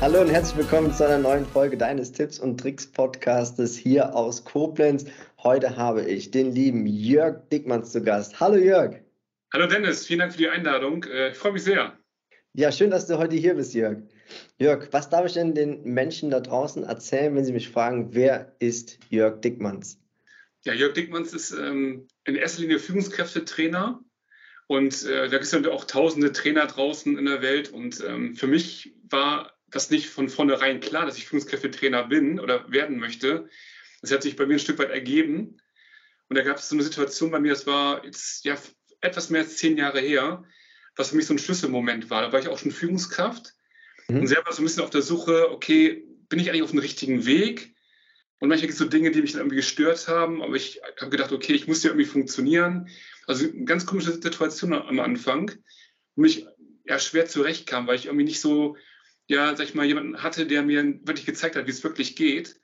Hallo und herzlich willkommen zu einer neuen Folge deines Tipps und Tricks Podcastes hier aus Koblenz. Heute habe ich den lieben Jörg Dickmanns zu Gast. Hallo Jörg. Hallo Dennis, vielen Dank für die Einladung. Äh, ich freue mich sehr. Ja, schön, dass du heute hier bist, Jörg. Jörg, was darf ich denn den Menschen da draußen erzählen, wenn sie mich fragen, wer ist Jörg Dickmanns? Ja, Jörg Dickmanns ist ähm, in erster Linie Führungskräftetrainer und äh, da gibt es ja auch tausende Trainer draußen in der Welt. Und ähm, für mich war das nicht von vornherein klar, dass ich Führungskräftetrainer bin oder werden möchte. Das hat sich bei mir ein Stück weit ergeben. Und da gab es so eine Situation bei mir, das war jetzt ja etwas mehr als zehn Jahre her, was für mich so ein Schlüsselmoment war. Da war ich auch schon Führungskraft mhm. und selber so ein bisschen auf der Suche, okay, bin ich eigentlich auf dem richtigen Weg? Und manchmal gibt es so Dinge, die mich dann irgendwie gestört haben, aber ich habe gedacht, okay, ich muss ja irgendwie funktionieren. Also eine ganz komische Situation am Anfang, wo ich eher schwer zurechtkam, weil ich irgendwie nicht so, ja, sag ich mal, jemanden hatte, der mir wirklich gezeigt hat, wie es wirklich geht.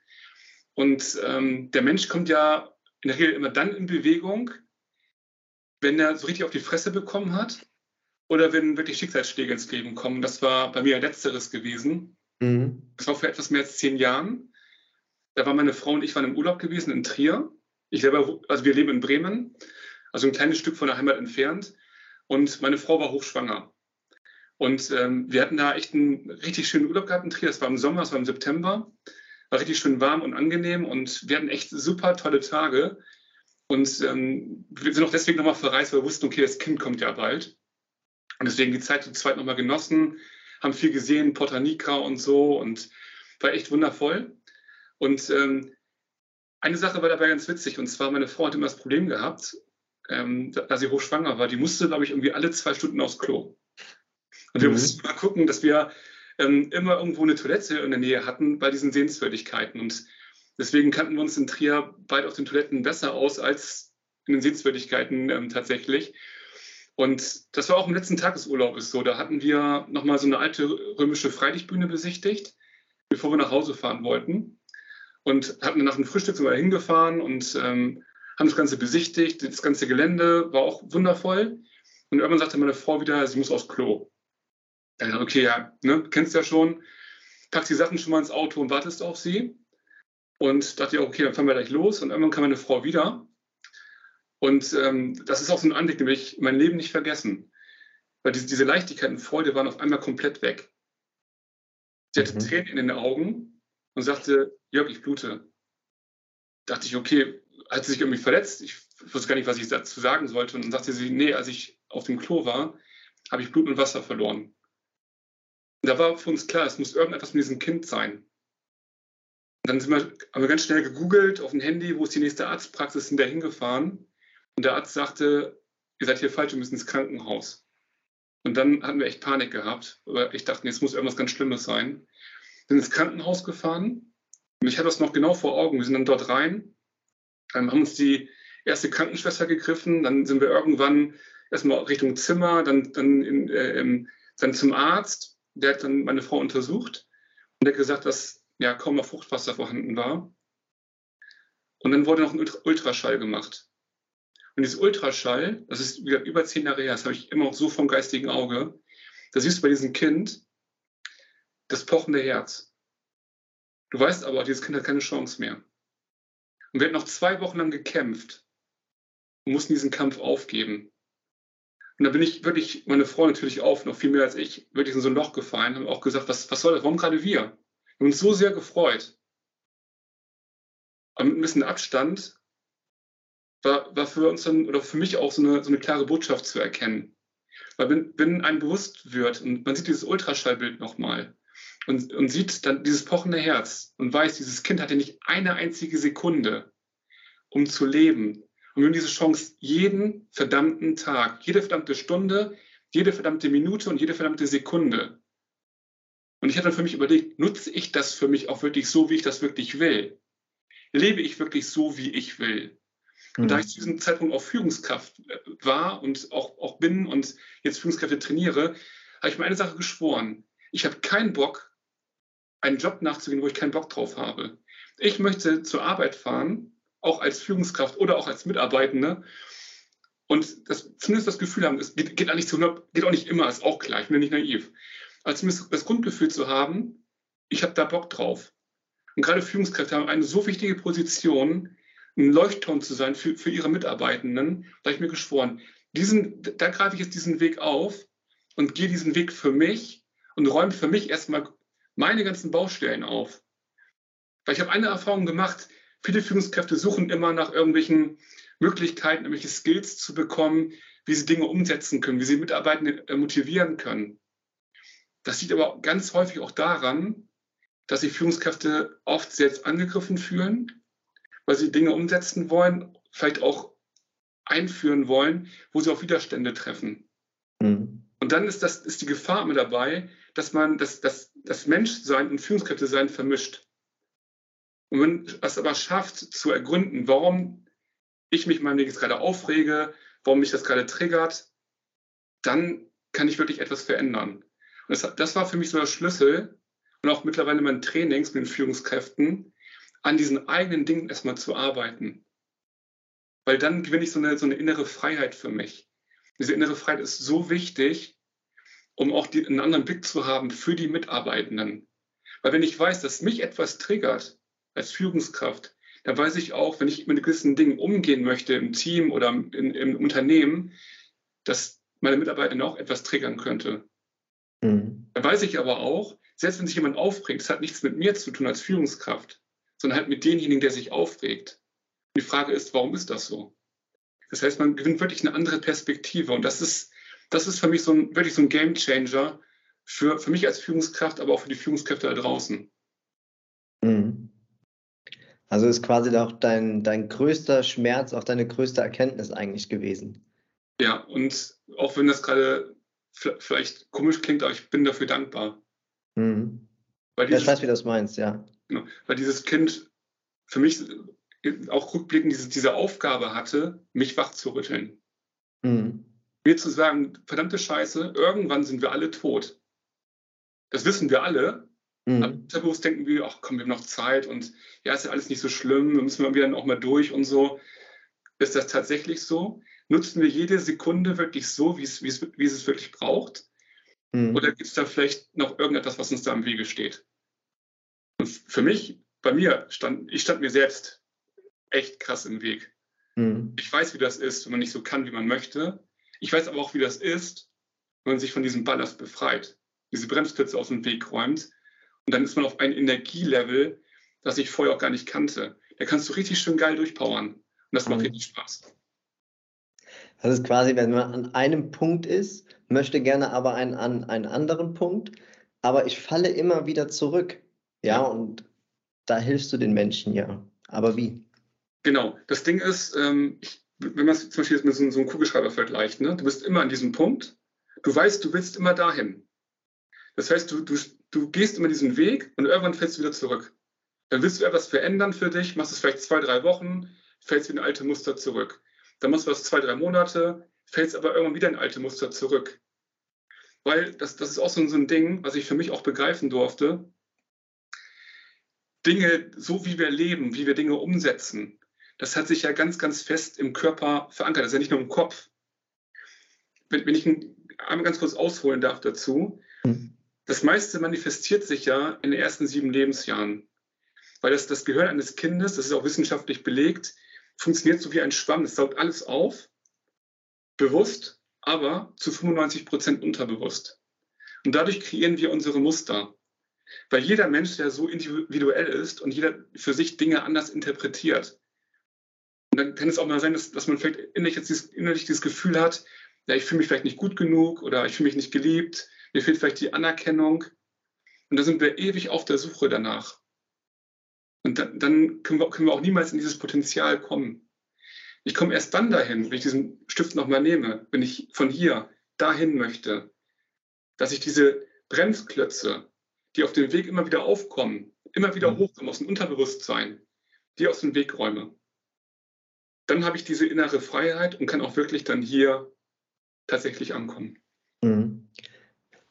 Und ähm, der Mensch kommt ja in der Regel immer dann in Bewegung, wenn er so richtig auf die Fresse bekommen hat oder wenn wirklich Schicksalsschläge ins Leben kommen. Das war bei mir letzteres gewesen. Mhm. Das war vor etwas mehr als zehn Jahren. Da waren meine Frau und ich waren im Urlaub gewesen in Trier. Ich selber, also wir leben in Bremen also ein kleines Stück von der Heimat entfernt. Und meine Frau war hochschwanger. Und ähm, wir hatten da echt einen richtig schönen Urlaub gehabt in Trier. Das war im Sommer, es war im September. War richtig schön warm und angenehm und wir hatten echt super tolle Tage. Und ähm, wir sind auch deswegen nochmal verreist, weil wir wussten, okay, das Kind kommt ja bald. Und deswegen die Zeit zu zweit nochmal genossen, haben viel gesehen, Porta Nigra und so und war echt wundervoll. Und ähm, eine Sache war dabei ganz witzig und zwar meine Frau hat immer das Problem gehabt, ähm, da sie hochschwanger war, die musste, glaube ich, irgendwie alle zwei Stunden aufs Klo. Und wir mhm. mussten mal gucken, dass wir ähm, immer irgendwo eine Toilette in der Nähe hatten bei diesen Sehenswürdigkeiten. Und deswegen kannten wir uns in Trier beide auf den Toiletten besser aus als in den Sehenswürdigkeiten ähm, tatsächlich. Und das war auch im letzten Tag des Urlaubs so. Da hatten wir nochmal so eine alte römische Freilichtbühne besichtigt, bevor wir nach Hause fahren wollten. Und hatten nach dem Frühstück sogar hingefahren und ähm, haben das Ganze besichtigt, das ganze Gelände war auch wundervoll. Und irgendwann sagte meine Frau wieder, sie muss aufs Klo. Dann dachte okay, ja, ne, kennst ja schon, packst die Sachen schon mal ins Auto und wartest auf sie. Und dachte, okay, dann fahren wir gleich los. Und irgendwann kam meine Frau wieder. Und ähm, das ist auch so ein Anblick, den ich mein Leben nicht vergessen. Weil diese, diese Leichtigkeit und Freude waren auf einmal komplett weg. Sie hatte mhm. Tränen in den Augen und sagte, Jörg, ich blute. Dachte ich, okay, hat sie sich irgendwie verletzt. Ich wusste gar nicht, was ich dazu sagen sollte. Und dann sagte sie, nee, als ich auf dem Klo war, habe ich Blut und Wasser verloren. Und da war für uns klar, es muss irgendetwas mit diesem Kind sein. Und dann sind wir, haben wir ganz schnell gegoogelt auf dem Handy, wo ist die nächste Arztpraxis, sind da hingefahren. Und der Arzt sagte, ihr seid hier falsch, wir müssen ins Krankenhaus. Und dann hatten wir echt Panik gehabt. Ich dachte, jetzt muss irgendwas ganz Schlimmes sein. Sind ins Krankenhaus gefahren. Und ich hatte das noch genau vor Augen. Wir sind dann dort rein ähm, haben uns die erste Krankenschwester gegriffen, dann sind wir irgendwann erstmal Richtung Zimmer, dann, dann, in, äh, dann zum Arzt, der hat dann meine Frau untersucht und der hat gesagt, dass ja kaum noch Fruchtwasser vorhanden war. Und dann wurde noch ein Ultraschall gemacht. Und dieses Ultraschall, das ist über zehn Jahre her, das habe ich immer noch so vom geistigen Auge. Da siehst du bei diesem Kind das pochende Herz. Du weißt aber, dieses Kind hat keine Chance mehr. Und wir hatten noch zwei Wochen lang gekämpft und mussten diesen Kampf aufgeben. Und da bin ich wirklich, meine Frau natürlich auch, noch viel mehr als ich, wirklich in so ein Loch gefallen, haben auch gesagt, was, was soll das, warum gerade wir? Wir haben uns so sehr gefreut. Aber mit ein bisschen Abstand war, war für uns dann, oder für mich auch so eine, so eine klare Botschaft zu erkennen. Weil wenn, wenn einem bewusst wird und man sieht dieses Ultraschallbild nochmal, und, und sieht dann dieses pochende Herz und weiß, dieses Kind hatte nicht eine einzige Sekunde, um zu leben. Und wir haben diese Chance jeden verdammten Tag, jede verdammte Stunde, jede verdammte Minute und jede verdammte Sekunde. Und ich habe dann für mich überlegt, nutze ich das für mich auch wirklich so, wie ich das wirklich will? Lebe ich wirklich so, wie ich will? Und da mhm. ich zu diesem Zeitpunkt auch Führungskraft äh, war und auch, auch bin und jetzt Führungskräfte trainiere, habe ich mir eine Sache geschworen. Ich habe keinen Bock, einen Job nachzugehen, wo ich keinen Bock drauf habe. Ich möchte zur Arbeit fahren, auch als Führungskraft oder auch als Mitarbeitende und das, zumindest das Gefühl haben, es geht, geht, auch nicht zu, geht auch nicht immer, ist auch klar, ich bin nicht naiv. Aber zumindest das Grundgefühl zu haben, ich habe da Bock drauf. Und gerade Führungskräfte haben eine so wichtige Position, ein Leuchtturm zu sein für, für ihre Mitarbeitenden. Da habe ich mir geschworen, diesen, da greife ich jetzt diesen Weg auf und gehe diesen Weg für mich und räume für mich erstmal meine ganzen Baustellen auf. Weil ich habe eine Erfahrung gemacht, viele Führungskräfte suchen immer nach irgendwelchen Möglichkeiten, irgendwelche Skills zu bekommen, wie sie Dinge umsetzen können, wie sie Mitarbeitende äh, motivieren können. Das liegt aber ganz häufig auch daran, dass sich Führungskräfte oft selbst angegriffen fühlen, weil sie Dinge umsetzen wollen, vielleicht auch einführen wollen, wo sie auf Widerstände treffen. Mhm. Und dann ist, das, ist die Gefahr immer dabei, dass man das, das, das Menschsein und Führungskräfte-Sein vermischt. Und wenn es aber schafft zu ergründen, warum ich mich meinem jetzt gerade aufrege, warum mich das gerade triggert, dann kann ich wirklich etwas verändern. Und das, das war für mich so der Schlüssel und auch mittlerweile in meinen Trainings mit den Führungskräften, an diesen eigenen Dingen erstmal zu arbeiten. Weil dann gewinne ich so eine, so eine innere Freiheit für mich. Diese innere Freiheit ist so wichtig, um auch die, einen anderen Blick zu haben für die Mitarbeitenden. Weil wenn ich weiß, dass mich etwas triggert als Führungskraft, dann weiß ich auch, wenn ich mit gewissen Dingen umgehen möchte im Team oder in, im Unternehmen, dass meine Mitarbeiter auch etwas triggern könnte. Mhm. Dann weiß ich aber auch, selbst wenn sich jemand aufregt, das hat nichts mit mir zu tun als Führungskraft, sondern halt mit demjenigen, der sich aufregt. Und die Frage ist, warum ist das so? Das heißt, man gewinnt wirklich eine andere Perspektive. Und das ist, das ist für mich so ein, wirklich so ein Game Changer für, für mich als Führungskraft, aber auch für die Führungskräfte da draußen. Mhm. Also ist quasi auch dein, dein größter Schmerz, auch deine größte Erkenntnis eigentlich gewesen. Ja, und auch wenn das gerade vielleicht komisch klingt, aber ich bin dafür dankbar. Mhm. Weil dieses, ja, ich weiß, wie du das meinst, ja. Genau, weil dieses Kind für mich auch rückblickend diese, diese Aufgabe hatte, mich wach zu rütteln. Mhm. Mir zu sagen, verdammte Scheiße, irgendwann sind wir alle tot. Das wissen wir alle, Mhm. Unterbewusst denken wir, ach komm, wir haben noch Zeit und ja, ist ja alles nicht so schlimm, wir müssen wir wieder auch mal durch und so. Ist das tatsächlich so? Nutzen wir jede Sekunde wirklich so, wie es, wie es, wie es wirklich braucht? Mhm. Oder gibt es da vielleicht noch irgendetwas, was uns da im Wege steht? Und für mich, bei mir, stand, ich stand mir selbst echt krass im Weg. Mhm. Ich weiß, wie das ist, wenn man nicht so kann, wie man möchte. Ich weiß aber auch, wie das ist, wenn man sich von diesem Ballast befreit, diese Bremsklötze aus dem Weg räumt und dann ist man auf ein Energielevel, das ich vorher auch gar nicht kannte. Da kannst du richtig schön geil durchpowern. Und das macht mhm. richtig Spaß. Das ist quasi, wenn man an einem Punkt ist, möchte gerne aber einen, an einen anderen Punkt, aber ich falle immer wieder zurück. Ja, und da hilfst du den Menschen ja. Aber wie? Genau. Das Ding ist, ähm, ich, wenn man es zum Beispiel mit so, so einem Kugelschreiber vergleicht, ne? du bist immer an diesem Punkt, du weißt, du willst immer dahin. Das heißt, du, du, du gehst immer diesen Weg und irgendwann fällst du wieder zurück. Dann willst du etwas verändern für dich, machst es vielleicht zwei, drei Wochen, fällst wieder in alte Muster zurück. Dann machst du das zwei, drei Monate, fällst aber irgendwann wieder in alte Muster zurück. Weil das, das ist auch so ein Ding, was ich für mich auch begreifen durfte. Dinge, so wie wir leben, wie wir Dinge umsetzen, das hat sich ja ganz, ganz fest im Körper verankert. Das ist ja nicht nur im Kopf. Wenn, wenn ich einmal ganz kurz ausholen darf dazu, mhm das meiste manifestiert sich ja in den ersten sieben Lebensjahren. Weil das, das Gehirn eines Kindes, das ist auch wissenschaftlich belegt, funktioniert so wie ein Schwamm. Es saugt alles auf, bewusst, aber zu 95 Prozent unterbewusst. Und dadurch kreieren wir unsere Muster. Weil jeder Mensch ja so individuell ist und jeder für sich Dinge anders interpretiert. Und dann kann es auch mal sein, dass, dass man vielleicht innerlich, jetzt dieses, innerlich dieses Gefühl hat, ja, ich fühle mich vielleicht nicht gut genug oder ich fühle mich nicht geliebt mir fehlt vielleicht die Anerkennung. Und da sind wir ewig auf der Suche danach. Und dann, dann können, wir, können wir auch niemals in dieses Potenzial kommen. Ich komme erst dann dahin, wenn ich diesen Stift nochmal nehme, wenn ich von hier dahin möchte, dass ich diese Bremsklötze, die auf dem Weg immer wieder aufkommen, immer wieder mhm. hochkommen aus dem Unterbewusstsein, die aus dem Weg räume, dann habe ich diese innere Freiheit und kann auch wirklich dann hier tatsächlich ankommen. Mhm.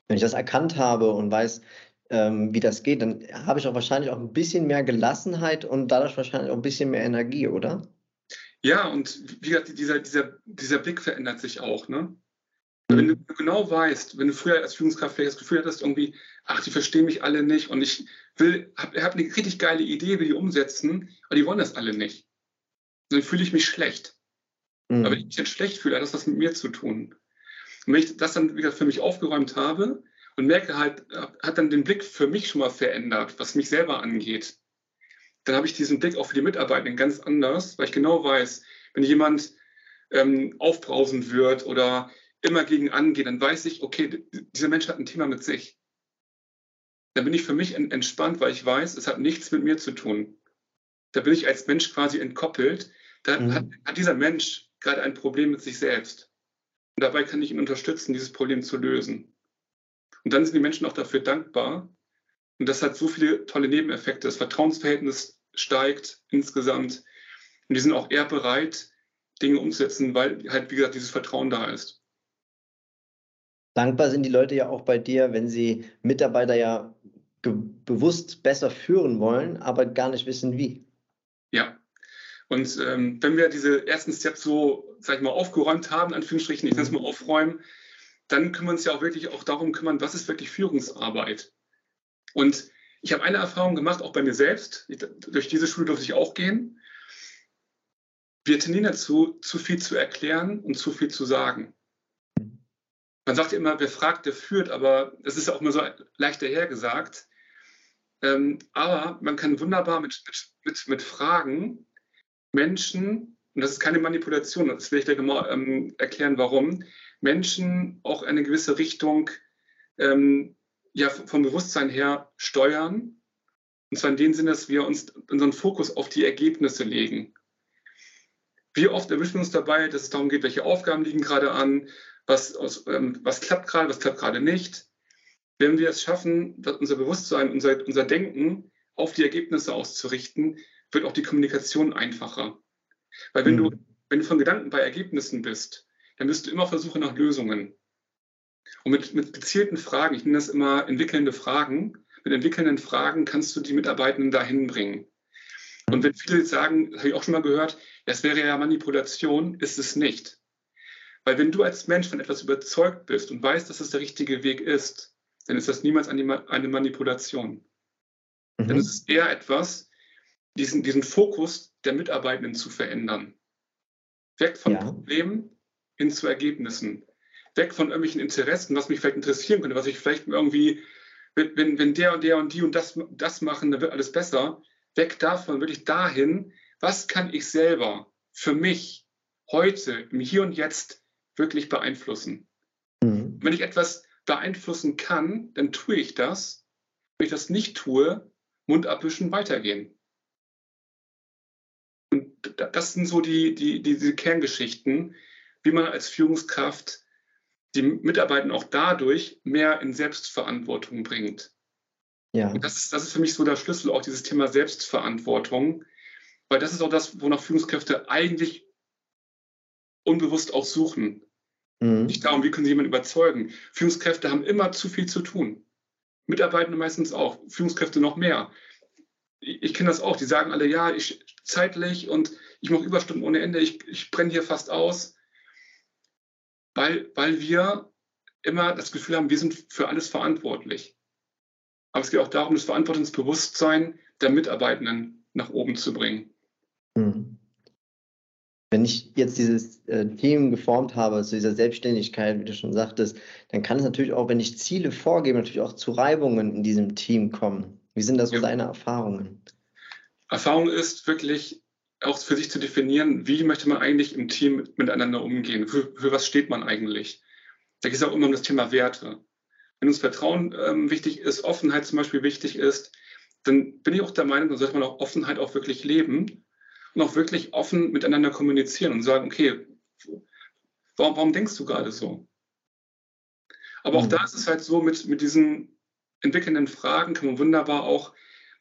Wenn ich das erkannt habe und weiß, ähm, wie das geht, dann habe ich auch wahrscheinlich auch ein bisschen mehr Gelassenheit und dadurch wahrscheinlich auch ein bisschen mehr Energie, oder? Ja, und wie gesagt, dieser, dieser, dieser Blick verändert sich auch. Ne? Mhm. Wenn du genau weißt, wenn du früher als Führungskraft vielleicht das Gefühl hattest, irgendwie, ach, die verstehen mich alle nicht und ich will, habe hab eine richtig geile Idee, will die umsetzen, aber die wollen das alle nicht. Dann fühle ich mich schlecht. Mhm. Aber wenn ich mich jetzt schlecht fühle, hat das was mit mir zu tun. Und wenn ich das dann wieder für mich aufgeräumt habe und merke halt, hat dann den Blick für mich schon mal verändert, was mich selber angeht, dann habe ich diesen Blick auch für die Mitarbeitenden ganz anders, weil ich genau weiß, wenn jemand ähm, aufbrausen wird oder immer gegen angeht, dann weiß ich, okay, dieser Mensch hat ein Thema mit sich. Dann bin ich für mich entspannt, weil ich weiß, es hat nichts mit mir zu tun. Da bin ich als Mensch quasi entkoppelt. Da mhm. hat, hat dieser Mensch gerade ein Problem mit sich selbst. Und dabei kann ich ihn unterstützen, dieses Problem zu lösen. Und dann sind die Menschen auch dafür dankbar. Und das hat so viele tolle Nebeneffekte. Das Vertrauensverhältnis steigt insgesamt. Und die sind auch eher bereit, Dinge umzusetzen, weil halt, wie gesagt, dieses Vertrauen da ist. Dankbar sind die Leute ja auch bei dir, wenn sie Mitarbeiter ja bewusst besser führen wollen, aber gar nicht wissen wie. Ja, und ähm, wenn wir diese ersten Steps so, sag ich mal, aufgeräumt haben, Anführungsstrichen, ich nenne es mal aufräumen, dann können wir uns ja auch wirklich auch darum kümmern, was ist wirklich Führungsarbeit. Und ich habe eine Erfahrung gemacht, auch bei mir selbst. Durch diese Schule durfte ich auch gehen. Wir tendieren dazu, zu viel zu erklären und zu viel zu sagen. Man sagt ja immer, wer fragt, der führt, aber das ist auch immer so leicht dahergesagt. Ähm, aber man kann wunderbar mit, mit, mit Fragen Menschen, und das ist keine Manipulation, das will ich dir genau ähm, erklären, warum, Menschen auch eine gewisse Richtung ähm, ja, vom Bewusstsein her steuern. Und zwar in dem Sinne, dass wir uns unseren Fokus auf die Ergebnisse legen. Wie oft erwischen wir uns dabei, dass es darum geht, welche Aufgaben liegen gerade an, was, aus, ähm, was klappt gerade, was klappt gerade nicht. Wenn wir es schaffen, unser Bewusstsein, unser, unser Denken auf die Ergebnisse auszurichten, wird auch die Kommunikation einfacher. Weil wenn, mhm. du, wenn du von Gedanken bei Ergebnissen bist, dann wirst du immer auf der Suche nach Lösungen. Und mit, mit gezielten Fragen, ich nenne das immer entwickelnde Fragen, mit entwickelnden Fragen kannst du die Mitarbeitenden dahin bringen. Und wenn viele sagen, das habe ich auch schon mal gehört, das wäre ja Manipulation, ist es nicht. Weil wenn du als Mensch von etwas überzeugt bist und weißt, dass es der richtige Weg ist, dann ist das niemals eine Manipulation. Mhm. Dann ist es eher etwas, diesen, diesen Fokus der Mitarbeitenden zu verändern. Weg von ja. Problemen hin zu Ergebnissen. Weg von irgendwelchen Interessen, was mich vielleicht interessieren könnte, was ich vielleicht irgendwie, wenn, wenn der und der und die und das, das machen, dann wird alles besser. Weg davon, wirklich dahin, was kann ich selber für mich heute, im Hier und Jetzt wirklich beeinflussen? Mhm. Wenn ich etwas beeinflussen kann, dann tue ich das. Wenn ich das nicht tue, Mund abwischen, weitergehen das sind so die, die, diese Kerngeschichten, wie man als Führungskraft die Mitarbeiter auch dadurch mehr in Selbstverantwortung bringt. Ja. Und das ist, das ist für mich so der Schlüssel, auch dieses Thema Selbstverantwortung, weil das ist auch das, wonach Führungskräfte eigentlich unbewusst auch suchen. Mhm. Nicht darum, wie können sie jemanden überzeugen. Führungskräfte haben immer zu viel zu tun. Mitarbeitende meistens auch, Führungskräfte noch mehr. Ich, kenne das auch, die sagen alle, ja, ich zeitlich und ich mache Überstunden ohne Ende, ich, ich brenne hier fast aus, weil, weil wir immer das Gefühl haben, wir sind für alles verantwortlich. Aber es geht auch darum, das Verantwortungsbewusstsein der Mitarbeitenden nach oben zu bringen. Hm. Wenn ich jetzt dieses äh, Team geformt habe, zu dieser Selbstständigkeit, wie du schon sagtest, dann kann es natürlich auch, wenn ich Ziele vorgebe, natürlich auch zu Reibungen in diesem Team kommen. Wie sind das so ja. deine Erfahrungen? Erfahrung ist wirklich auch für sich zu definieren, wie möchte man eigentlich im Team miteinander umgehen? Für, für was steht man eigentlich? Da geht es auch immer um das Thema Werte. Wenn uns Vertrauen ähm, wichtig ist, Offenheit zum Beispiel wichtig ist, dann bin ich auch der Meinung, dann sollte man auch Offenheit auch wirklich leben und auch wirklich offen miteinander kommunizieren und sagen, okay, warum, warum denkst du gerade so? Aber auch mhm. da ist es halt so mit, mit diesen entwickelnden Fragen kann man wunderbar auch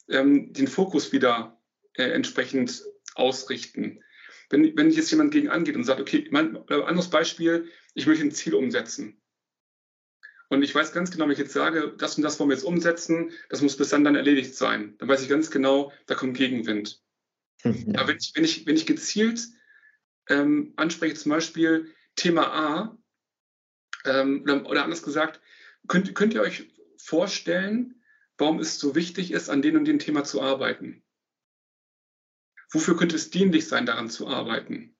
ähm, den Fokus wieder äh, entsprechend ausrichten. Wenn, wenn jetzt jemand gegen angeht und sagt, okay, mein, äh, anderes Beispiel, ich möchte ein Ziel umsetzen. Und ich weiß ganz genau, wenn ich jetzt sage, das und das wollen wir jetzt umsetzen, das muss bis dann dann erledigt sein. Dann weiß ich ganz genau, da kommt Gegenwind. Ja. Aber wenn ich, wenn ich, wenn ich gezielt ähm, anspreche, zum Beispiel Thema A, ähm, oder, oder, anders gesagt, könnt, könnt ihr euch vorstellen, warum es so wichtig ist, an dem und dem Thema zu arbeiten? Wofür könnte es dienlich sein, daran zu arbeiten?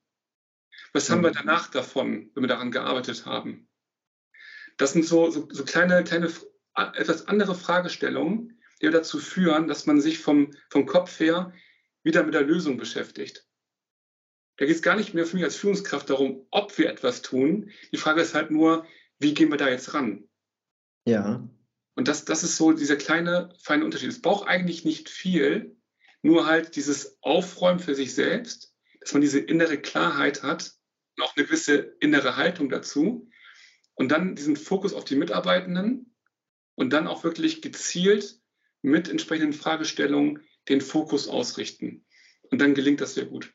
Was haben wir mhm. danach davon, wenn wir daran gearbeitet haben? Das sind so, so, so kleine, kleine, etwas andere Fragestellungen, die dazu führen, dass man sich vom, vom Kopf her wieder mit der Lösung beschäftigt. Da geht es gar nicht mehr für mich als Führungskraft darum, ob wir etwas tun. Die Frage ist halt nur, wie gehen wir da jetzt ran? Ja. Und das, das ist so dieser kleine, feine Unterschied. Es braucht eigentlich nicht viel, nur halt dieses Aufräumen für sich selbst, dass man diese innere Klarheit hat und auch eine gewisse innere Haltung dazu. Und dann diesen Fokus auf die Mitarbeitenden und dann auch wirklich gezielt mit entsprechenden Fragestellungen den Fokus ausrichten. Und dann gelingt das sehr gut.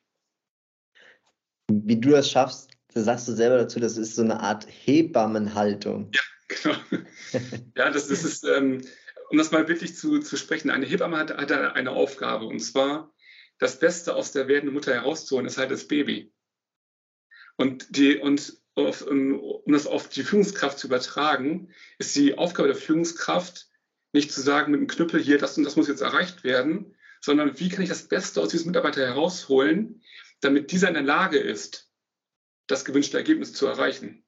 Wie du das schaffst, da sagst du selber dazu, das ist so eine Art Hebammenhaltung. Ja, genau. ja, das, das ist, ähm, um das mal wirklich zu, zu sprechen, eine Hebamme hat, hat eine Aufgabe und zwar das Beste aus der werdenden Mutter herauszuholen, ist halt das Baby. Und, die, und auf, um, um das auf die Führungskraft zu übertragen, ist die Aufgabe der Führungskraft, nicht zu sagen mit dem Knüppel hier, das und das muss jetzt erreicht werden, sondern wie kann ich das Beste aus diesem Mitarbeiter herausholen, damit dieser in der Lage ist, das gewünschte Ergebnis zu erreichen.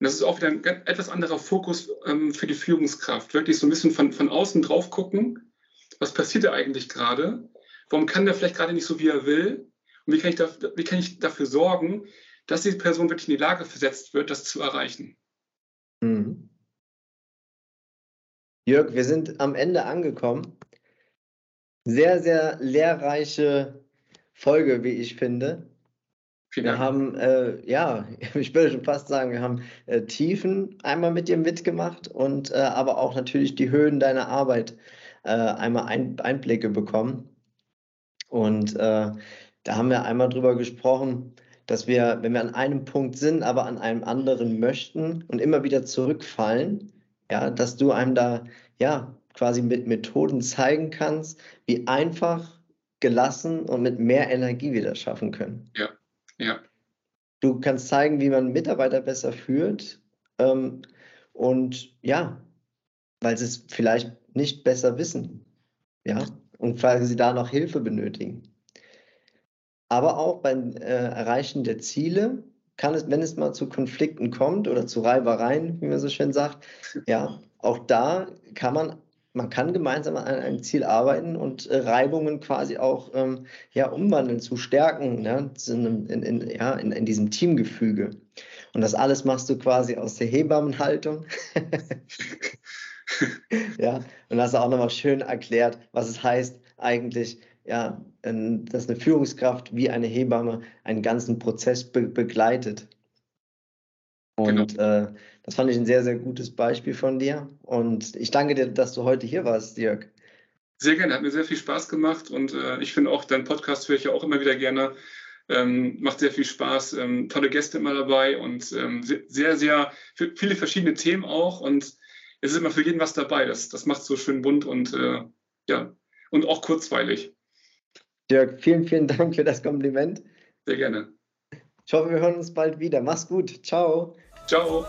Und das ist auch wieder ein etwas anderer Fokus ähm, für die Führungskraft. Wirklich so ein bisschen von, von außen drauf gucken, was passiert da eigentlich gerade? Warum kann der vielleicht gerade nicht so, wie er will? Und wie kann ich, da, wie kann ich dafür sorgen, dass diese Person wirklich in die Lage versetzt wird, das zu erreichen? Mhm. Jörg, wir sind am Ende angekommen. Sehr, sehr lehrreiche Folge, wie ich finde. Wir haben, äh, ja, ich würde schon fast sagen, wir haben äh, Tiefen einmal mit dir mitgemacht und äh, aber auch natürlich die Höhen deiner Arbeit äh, einmal ein, Einblicke bekommen. Und äh, da haben wir einmal drüber gesprochen, dass wir, wenn wir an einem Punkt sind, aber an einem anderen möchten und immer wieder zurückfallen, ja, dass du einem da ja quasi mit Methoden zeigen kannst, wie einfach, gelassen und mit mehr Energie wieder schaffen können. Ja, ja. Du kannst zeigen, wie man Mitarbeiter besser führt ähm, und ja, weil sie es vielleicht nicht besser wissen, ja, und weil sie da noch Hilfe benötigen. Aber auch beim äh, Erreichen der Ziele kann es, wenn es mal zu Konflikten kommt oder zu Reibereien, wie man so schön sagt, ja, auch da kann man, man kann gemeinsam an einem Ziel arbeiten und äh, Reibungen quasi auch ähm, ja, umwandeln zu Stärken ja, in, in, ja, in, in diesem Teamgefüge. Und das alles machst du quasi aus der Hebammenhaltung. ja, und hast auch nochmal schön erklärt, was es heißt, eigentlich, ja, dass eine Führungskraft wie eine Hebamme einen ganzen Prozess be begleitet. Und genau. äh, das fand ich ein sehr, sehr gutes Beispiel von dir. Und ich danke dir, dass du heute hier warst, Dirk. Sehr gerne, hat mir sehr viel Spaß gemacht und äh, ich finde auch, deinen Podcast höre ich ja auch immer wieder gerne. Ähm, macht sehr viel Spaß, ähm, tolle Gäste immer dabei und ähm, sehr, sehr viele verschiedene Themen auch und es ist immer für jeden was dabei. Das, das macht es so schön bunt und äh, ja, und auch kurzweilig. Dirk, vielen, vielen Dank für das Kompliment. Sehr gerne. Ich hoffe, wir hören uns bald wieder. Mach's gut. Ciao. Ciao.